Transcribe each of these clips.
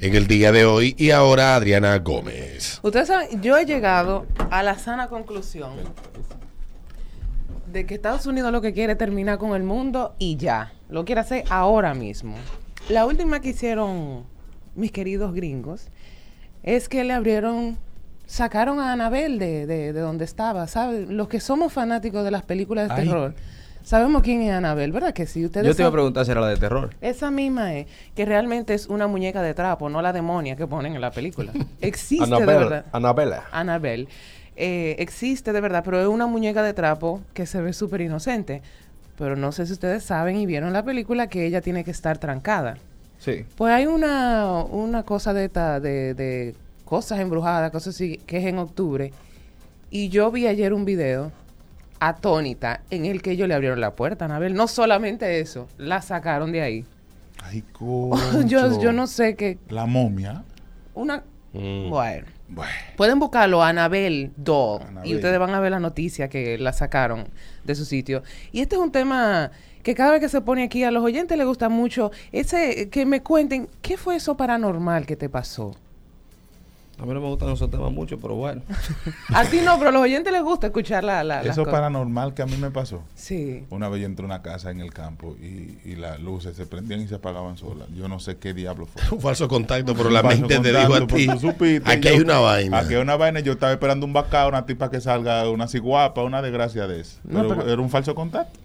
en el día de hoy. Y ahora Adriana Gómez. Ustedes saben, yo he llegado a la sana conclusión de que Estados Unidos lo que quiere es terminar con el mundo y ya. Lo quiere hacer ahora mismo. La última que hicieron mis queridos gringos es que le abrieron, sacaron a Anabel de, de, de donde estaba, ¿sabes? Los que somos fanáticos de las películas de Ay. terror. Sabemos quién es Anabel, ¿verdad que sí? Ustedes Yo te iba a preguntar si era la de terror. esa misma es, que realmente es una muñeca de trapo, no la demonia que ponen en la película. Existe de verdad. Anabela. Annabelle. Eh, existe de verdad, pero es una muñeca de trapo que se ve súper inocente. Pero no sé si ustedes saben y vieron la película que ella tiene que estar trancada. Sí. Pues hay una, una cosa de, esta, de, de cosas embrujadas, cosas así, que es en octubre. Y yo vi ayer un video atónita en el que ellos le abrieron la puerta a Anabel. No solamente eso, la sacaron de ahí. Ay, concho. yo, yo no sé qué. La momia. Una. Mm. Bueno. Bueno. Pueden buscarlo, Anabel Doll, Annabelle. y ustedes van a ver la noticia que la sacaron de su sitio. Y este es un tema que cada vez que se pone aquí a los oyentes les gusta mucho, ese que me cuenten, ¿qué fue eso paranormal que te pasó? A mí no me gustan esos temas mucho, pero bueno. A ti no, pero a los oyentes les gusta escuchar la, la, las Eso cosas. paranormal que a mí me pasó. Sí. Una vez yo entré a una casa en el campo y, y las luces se prendían y se apagaban solas. Yo no sé qué diablo fue. Un falso contacto, pero la Un mente te dijo a ti. supiste, Aquí yo- hay una vaina. Aquí hay una vaina. Yo estaba esperando un bacao, una tipa que salga, una así guapa, una desgracia de eso. No, pero, pero- era un falso contacto.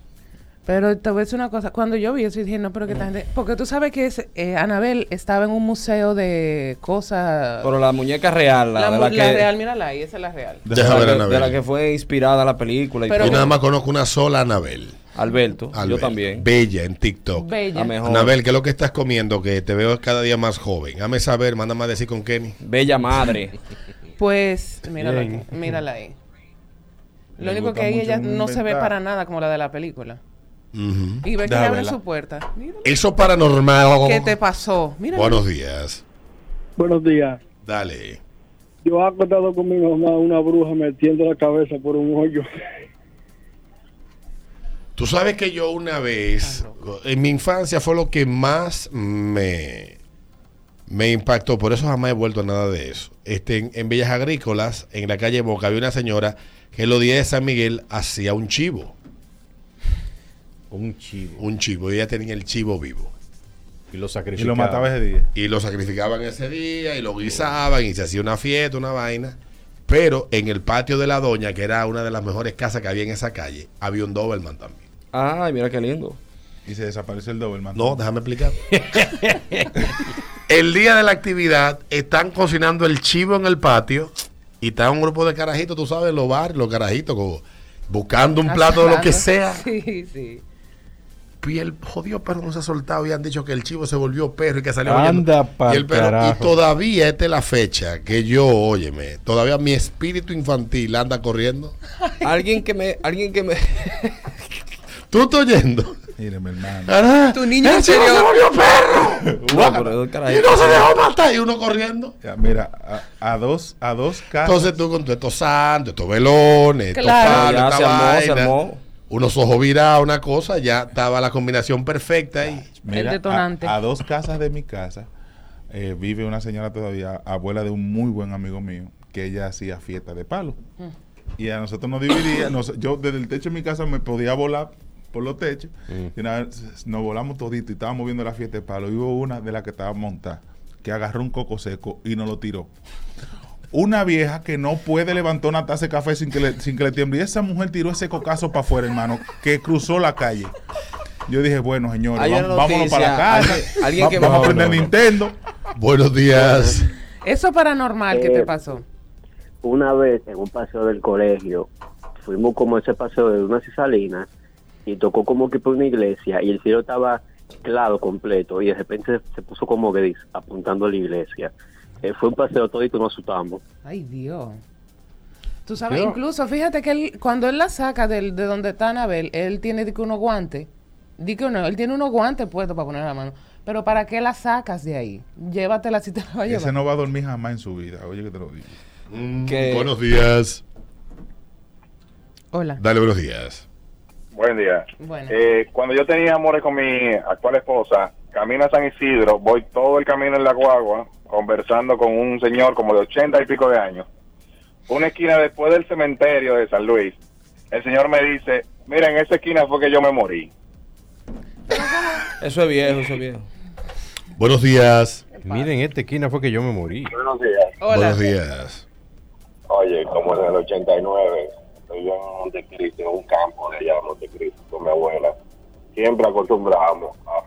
Pero te voy a decir una cosa. Cuando yo vi eso, dije, no, pero que esta gente... Porque tú sabes que es, eh, Anabel estaba en un museo de cosas... Pero la muñeca real, la, la, de la la que, real, mírala ahí, esa es la real. de, Deja la ver que- a Anabel. de la que fue inspirada la película. y Pero- Yo nada más conozco una sola Anabel. Alberto, yo también. Bella en TikTok. Bella. Anabel, ¿qué es lo que estás comiendo? Que te veo cada día más joven. Déjame saber, mándame a decir con Kenny. Bella madre. Pues, mírala aquí, mírala ahí. Lo Me único que ella no se ve para nada como la de la película. Y ve que le abre su puerta. Mírala. Eso paranormal. ¿Qué te pasó? Mira. Buenos días. Buenos días. Dale. Yo he acostado con mi mamá una bruja metiendo la cabeza por un hoyo. Tú sabes que yo una vez, en mi infancia fue lo que más me, me impactó, por eso jamás he vuelto a nada de eso. Este, en, en Bellas Agrícolas, en la calle Boca, había una señora que los días de San Miguel hacía un chivo, Un chivo. un chivo, y ella tenía el chivo vivo. Y lo Y sacrificaba. lo mataba ese día. Y lo sacrificaban ese día, y lo guisaban, y se hacía una fiesta, una vaina. Pero en el patio de la doña, que era una de las mejores casas que había en esa calle, había un Doberman también. Ay, mira qué lindo. Y se desapareció el Doberman. No, déjame explicar. el día de la actividad están cocinando el chivo en el patio y está un grupo de carajitos, tú sabes, los bar, los carajitos, como buscando un plato de lo que sea. Sí, sí. Y el jodido perro no se ha soltado y han dicho que el chivo se volvió perro y que salió Anda y el perro, y todavía esta es la fecha que yo, óyeme, todavía mi espíritu infantil anda corriendo. Alguien que me, alguien que me, ¿Tú estás oyendo? Mire, mi hermano. Tu niño ¡El chivo se volvió perro! No, pero el y no se dejó matar y uno corriendo. Ya, mira, a, a dos, a dos casas. Entonces tú con estos santos, estos velones, estos palos, esta se armó, se vaina, armó. Unos ojos virados, una cosa, ya estaba la combinación perfecta ahí. Mira, El detonante. A, a dos casas de mi casa eh, vive una señora todavía, abuela de un muy buen amigo mío, que ella hacía fiesta de palo. Y a nosotros nos dividía. nos- yo desde el techo de mi casa me podía volar por los techos. Y una vez nos volamos todito y estábamos viendo la fiesta de palo. Y hubo una de las que estaba montada, que agarró un coco seco y nos lo tiró. Una vieja que no puede levantar una taza de café sin que le, sin que le tiemble. Y esa mujer tiró ese cocazo para afuera, hermano, que cruzó la calle. Yo dije, bueno, señores, Hay una vámonos para la casa. alguien- alguien Va- que- vamos a aprender no. Nintendo. Buenos días. Eso paranormal que Eh, te pasó. Una vez en un paseo del colegio, fuimos como ese paseo de unas y salinas y tocó como que por una iglesia y el cielo estaba claro completo y de repente se puso como gris apuntando a la iglesia. Eh, fue un paseo todo y nos asustamos. Ay, Dios. Tú sabes, Yo- incluso fíjate que él, cuando él la saca del, de donde está Anabel, él tiene di que unos guantes. Di que no, él tiene unos guantes puestos para poner la mano. Pero ¿para qué la sacas de ahí? Llévatela si te la va a llevar. Ese no va a dormir jamás en su vida. Oye, que te lo digo. Mm, Buenos días. Hola. Dale buenos días. Buen día. Bueno. Eh, cuando yo tenía amores con mi actual esposa, camino a San Isidro, voy todo el camino en la guagua, conversando con un señor como de ochenta y pico de años. Una esquina después del cementerio de San Luis. El señor me dice, mira, en esa esquina fue que yo me morí. Eso es viejo, eso es viejo. Buenos días. Miren, esta esquina fue que yo me morí. Buenos días. Hola. Buenos días. Oye, como en el 89, estoy yo en Montecristo, en un campo de allá de Montecristo, con mi abuela. Siempre acostumbramos a, a,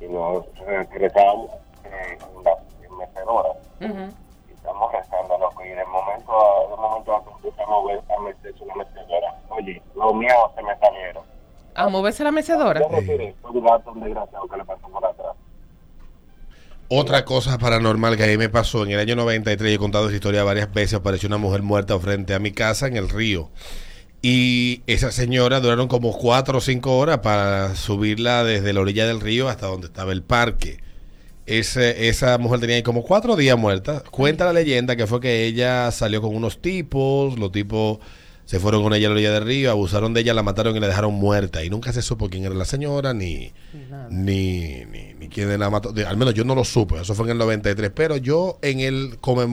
Y nos rezamos eh, en la en mecedora. Ujú. Y estamos rezando, loco. Y de momento, de momento a otro empezamos a ver a meterse una mecedora. Oye, los miedos se me salieron. A moverse la mecedora. Yo no tiré, fue un gato un desgraciado que le pasó por atrás. Otra cosa paranormal que a mí me pasó en el año 93, yo he contado esa historia varias veces, apareció una mujer muerta frente a mi casa en el río. Y esa señora duraron como cuatro o cinco horas para subirla desde la orilla del río hasta donde estaba el parque. Ese- esa mujer tenía ahí como cuatro días muerta. Cuenta la leyenda que fue que ella salió con unos tipos, los tipos se fueron con ella a la orilla del río, abusaron de ella, la mataron y la dejaron muerta. Y nunca se supo quién era la señora ni, ni, ni, quién la mató. Al menos yo no lo supe, eso fue en el 93. Pero yo en el como en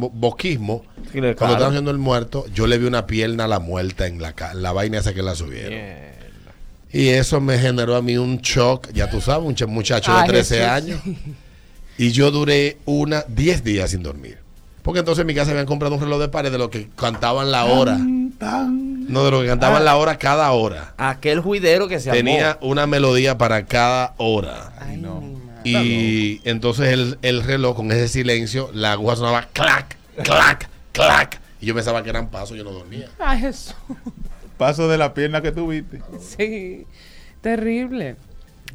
Sí, cuando estaban haciendo el muerto, yo le vi una pierna a la muerta en la, la vaina esa que la subieron. Y eso me generó a mí un shock, ya tú sabes, un ch- muchacho de Ay, 13 Jesús. años. Y yo duré una 10 días sin dormir. Porque entonces en mi casa habían comprado un reloj de pared de lo que cantaban la hora. No, de lo que cantaban la hora cada hora. Aquel juidero que se Tenía una melodía para cada hora. Ay, no. Y entonces el, el reloj con ese silencio, la aguja sonaba clac, clac, clac. Y yo pensaba que eran pasos, yo no dormía. Ay, Jesús. Paso de la pierna que tuviste. Sí, terrible.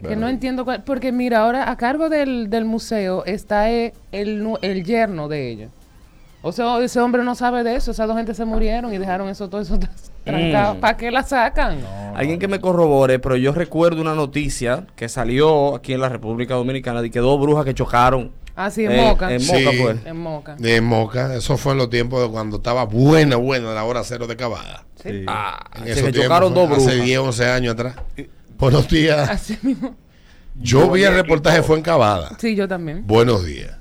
Que no entiendo cuál, porque mira, ahora a cargo del, del museo está eh, el, el yerno de ella. O sea, ese hombre no sabe de eso, esas dos gente se murieron y dejaron eso todo eso trancado. ¿Para qué la sacan? Alguien que me corrobore, pero yo recuerdo una noticia que salió aquí en la República Dominicana de que dos brujas que chocaron. Ah, sí, en eh, Moca. En Sí. Moca fue. En Moca. De Moca, eso fue en los tiempos de cuando estaba buena, buena la hora cero de Cavada. Sí. Ah, En se esos que tiempos, chocaron dos brujas. Hace 10, 11 años atrás. Buenos días. Así mismo. Yo vi el reportaje, fue en Cavada. Sí, yo también. Buenos días.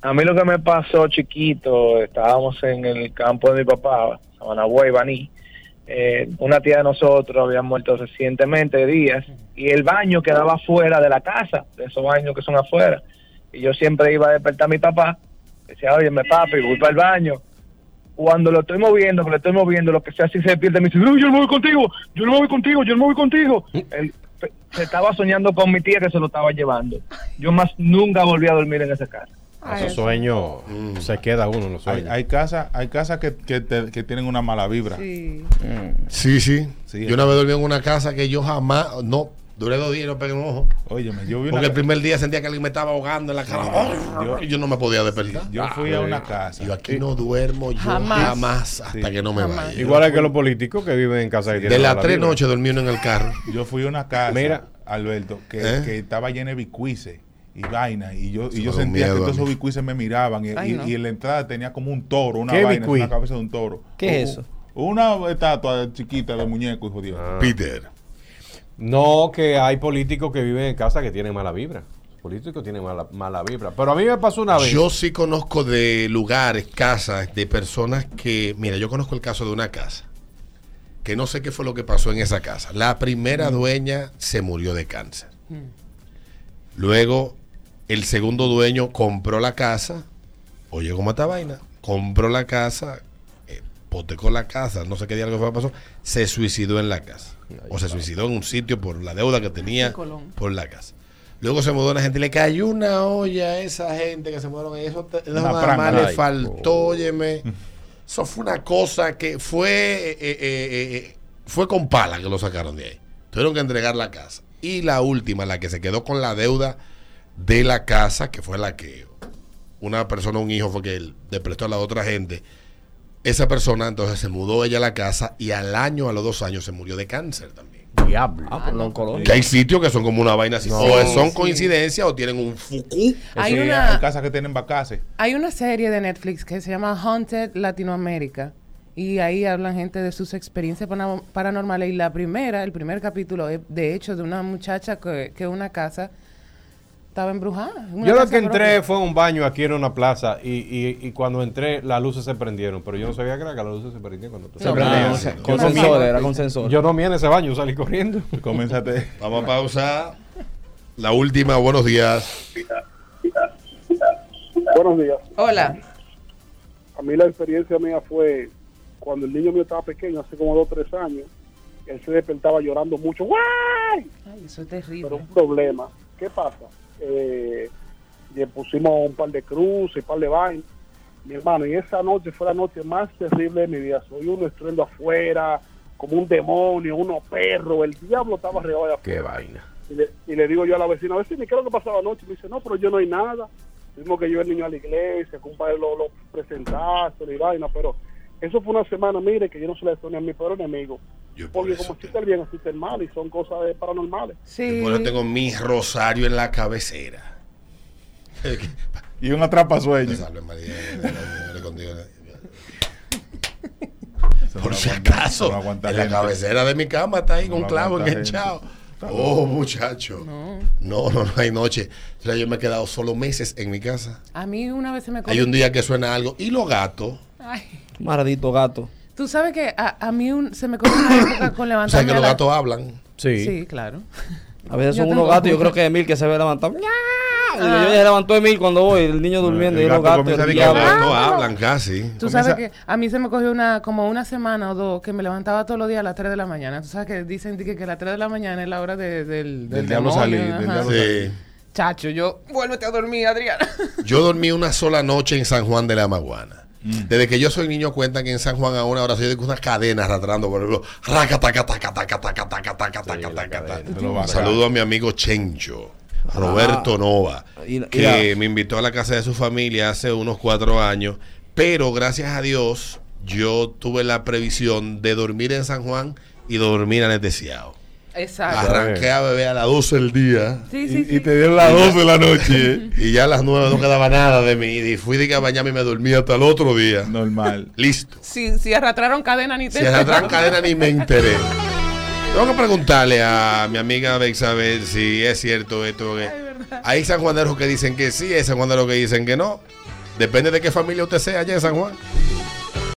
A mí lo que me pasó chiquito, estábamos en el campo de mi papá, Sabanagüey, Baní. Eh, una tía de nosotros había muerto recientemente, días, y el baño quedaba fuera de la casa, de esos baños que son afuera. Y yo siempre iba a despertar a mi papá, decía, oye, me papi, voy para el baño. Cuando lo estoy moviendo, que lo estoy moviendo, lo que sea, así se pierde, me dice, yo no voy contigo, yo no voy contigo, yo no voy contigo. Él se estaba soñando con mi tía que se lo estaba llevando. Yo más nunca volví a dormir en esa casa. Ay, Esos sueños Mm. se queda uno en los Hay, sueños. hay casas hay casas que, que, te- que tienen una mala vibra. Sí. Sí, sí. Sí. Yo una vez dormí en una casa que yo jamás, no, duré dos días y no pegué un ojo. Óyeme, yo vi una Porque el primer día sentía que alguien me estaba ahogando en la cara. yo- y yo no me podía despertar. yo fui a una casa. Y yo aquí no duermo yo Jamás. jamás, hasta Sí. que no me Jamás. vaya. Igual es que los políticos que viven en casa que De las tres noches dormí uno en el carro. Yo fui a una casa, Mira. Alberto, que, ¿Eh? que estaba llena de bicuices y vainas. Y yo, y yo sentía miedo que todos esos mí. bicuices me miraban. Y, Ay, y- no. y en la entrada tenía como un toro, una ¿Qué vaina, bicuí? una cabeza de un toro. ¿Qué es eso? Una estatua chiquita de muñeco, hijo de Dios. Ah. Peter. No, que hay políticos que viven en casa que tienen mala vibra. Políticos tienen mala, mala vibra. Pero a mí me pasó una vez. Yo sí conozco de lugares, casas, de personas que, mira, yo conozco el caso de una casa, que no sé qué fue lo que pasó en esa casa. La primera dueña se murió de cáncer. Luego, el segundo dueño compró la casa, oye, ¿cómo está vaina? Compró la casa, eh, hipotecó la casa, no sé qué día lo que fue pasó, se suicidó en la casa. O se suicidó en un sitio por la deuda que tenía por la casa. Luego se mudó la gente y le cayó una olla a esa gente que se mudaron ahí. Eso, le faltó, óyeme. Eso fue una cosa que fue, eh, eh, fue con pala que lo sacaron de ahí. Tuvieron que entregar la casa. Y la última, la que se quedó con la deuda de la casa, que fue la que una persona, un hijo, fue que él le prestó a la otra gente. Esa persona entonces se mudó ella a la casa y al año, a los dos años, se murió de cáncer también. Diablo. Ah, por la oncología. Que hay sitios que son como una vaina así. No. o son Sí. coincidencias o tienen un fuku. Hay una- hay casas que tienen vacaces. Hay una serie de Netflix que se llama Haunted Latinoamérica y ahí hablan gente de sus experiencias paranormales y la primera, el primer capítulo es de hecho de una muchacha que, que una casa estaba embrujada. Una Yo lo que entré propia. fue a un baño aquí en una plaza y, y, y cuando entré las luces se prendieron, pero yo no sabía que era que las luces se prendían cuando tú Se No, con sensor, no. era con sensor. Yo no vi en ese baño, salí corriendo. Coménzate. Vamos a pausar. La última, buenos días. Buenos días. Hola. A mí la experiencia mía fue cuando el niño mío estaba pequeño, hace como dos o tres años, él se despertaba llorando mucho. ¡Guay! Ay, eso es terrible. Pero un problema. ¿Qué pasa? Eh, le pusimos un par de cruces, un par de vainas. Mi hermano, y esa noche fue la noche más terrible de mi vida. Soy uno estruendo afuera, como un demonio, uno perro. El diablo estaba arriba de afuera. Qué vaina. Y le, y le digo yo a la vecina, vecina, ¿qué es lo que pasaba anoche? Me dice, no, pero yo no hay nada. Mismo que yo el niño a la iglesia, que un padre lo, lo presentaste y vaina, pero eso fue una semana, mire, que yo no se le deseo a mi peor enemigo. Yo por Porque como existe el bien, existe el mal, y son cosas de paranormales. Sí. Yo por eso tengo mi rosario en la cabecera. Y un atrapasueño. Me salve María, Señor es contigo. Eso Por no si acaso, no en la cabecera de mi cama está ahí No con un clavo enganchado. Oh, muchacho. No. no, no, hay noche. O sea, yo me he quedado solo meses en mi casa. A mí una vez se me Hay un día que suena algo. ¿Y los gatos? Ay. Maldito gato. Tú sabes que a, a mí un- se me cogió una época con O levantarme sea, que a los la- gatos hablan. Sí. Sí, claro. A veces son unos gatos, yo creo que Emil que se ve levantado. Digo, Yo ya se levantó Emil cuando voy, el niño durmiendo el y los gato gatos. a diablo. gatos hablan casi. Tú sabes que a mí se me cogió una como una semana o dos que me levantaba todos los días a las 3 de la mañana. Tú sabes que dicen que, que las 3 de la mañana es la hora de- del, Del diablo salir, del diablo Sí. Chacho, yo vuélvete a dormir, Adriana. Yo dormí una sola noche en San Juan de la Maguana. Desde que yo soy niño cuentan que en San Juan a una hora se oye una cadena arrastrando por el. Raca, taca, taca, taca, taca, taca, taca, taca, taca. Saludo a mi amigo Chencho, Roberto Nova, Y- y que la- me invitó a la casa de su familia hace unos cuatro años. Pero gracias a Dios, yo tuve la previsión de dormir en San Juan y dormir anestesiado. Exacto. Arranqué a beber a las 12 del día. Sí, sí, Y, sí. y te dieron las 12 de la noche. Y ya a las 9 no quedaba nada de mí. Y fui de que a bañarme y me dormí hasta el otro día. Normal. Listo. Si, si arrastraron cadena ni te Si arrastran cadena ni me enteré. Tengo que preguntarle a mi amiga Bexabel si es cierto esto. que- hay sanjuaneros que dicen que sí, hay sanjuaneros que dicen que no. Depende de qué familia usted sea allá en San Juan.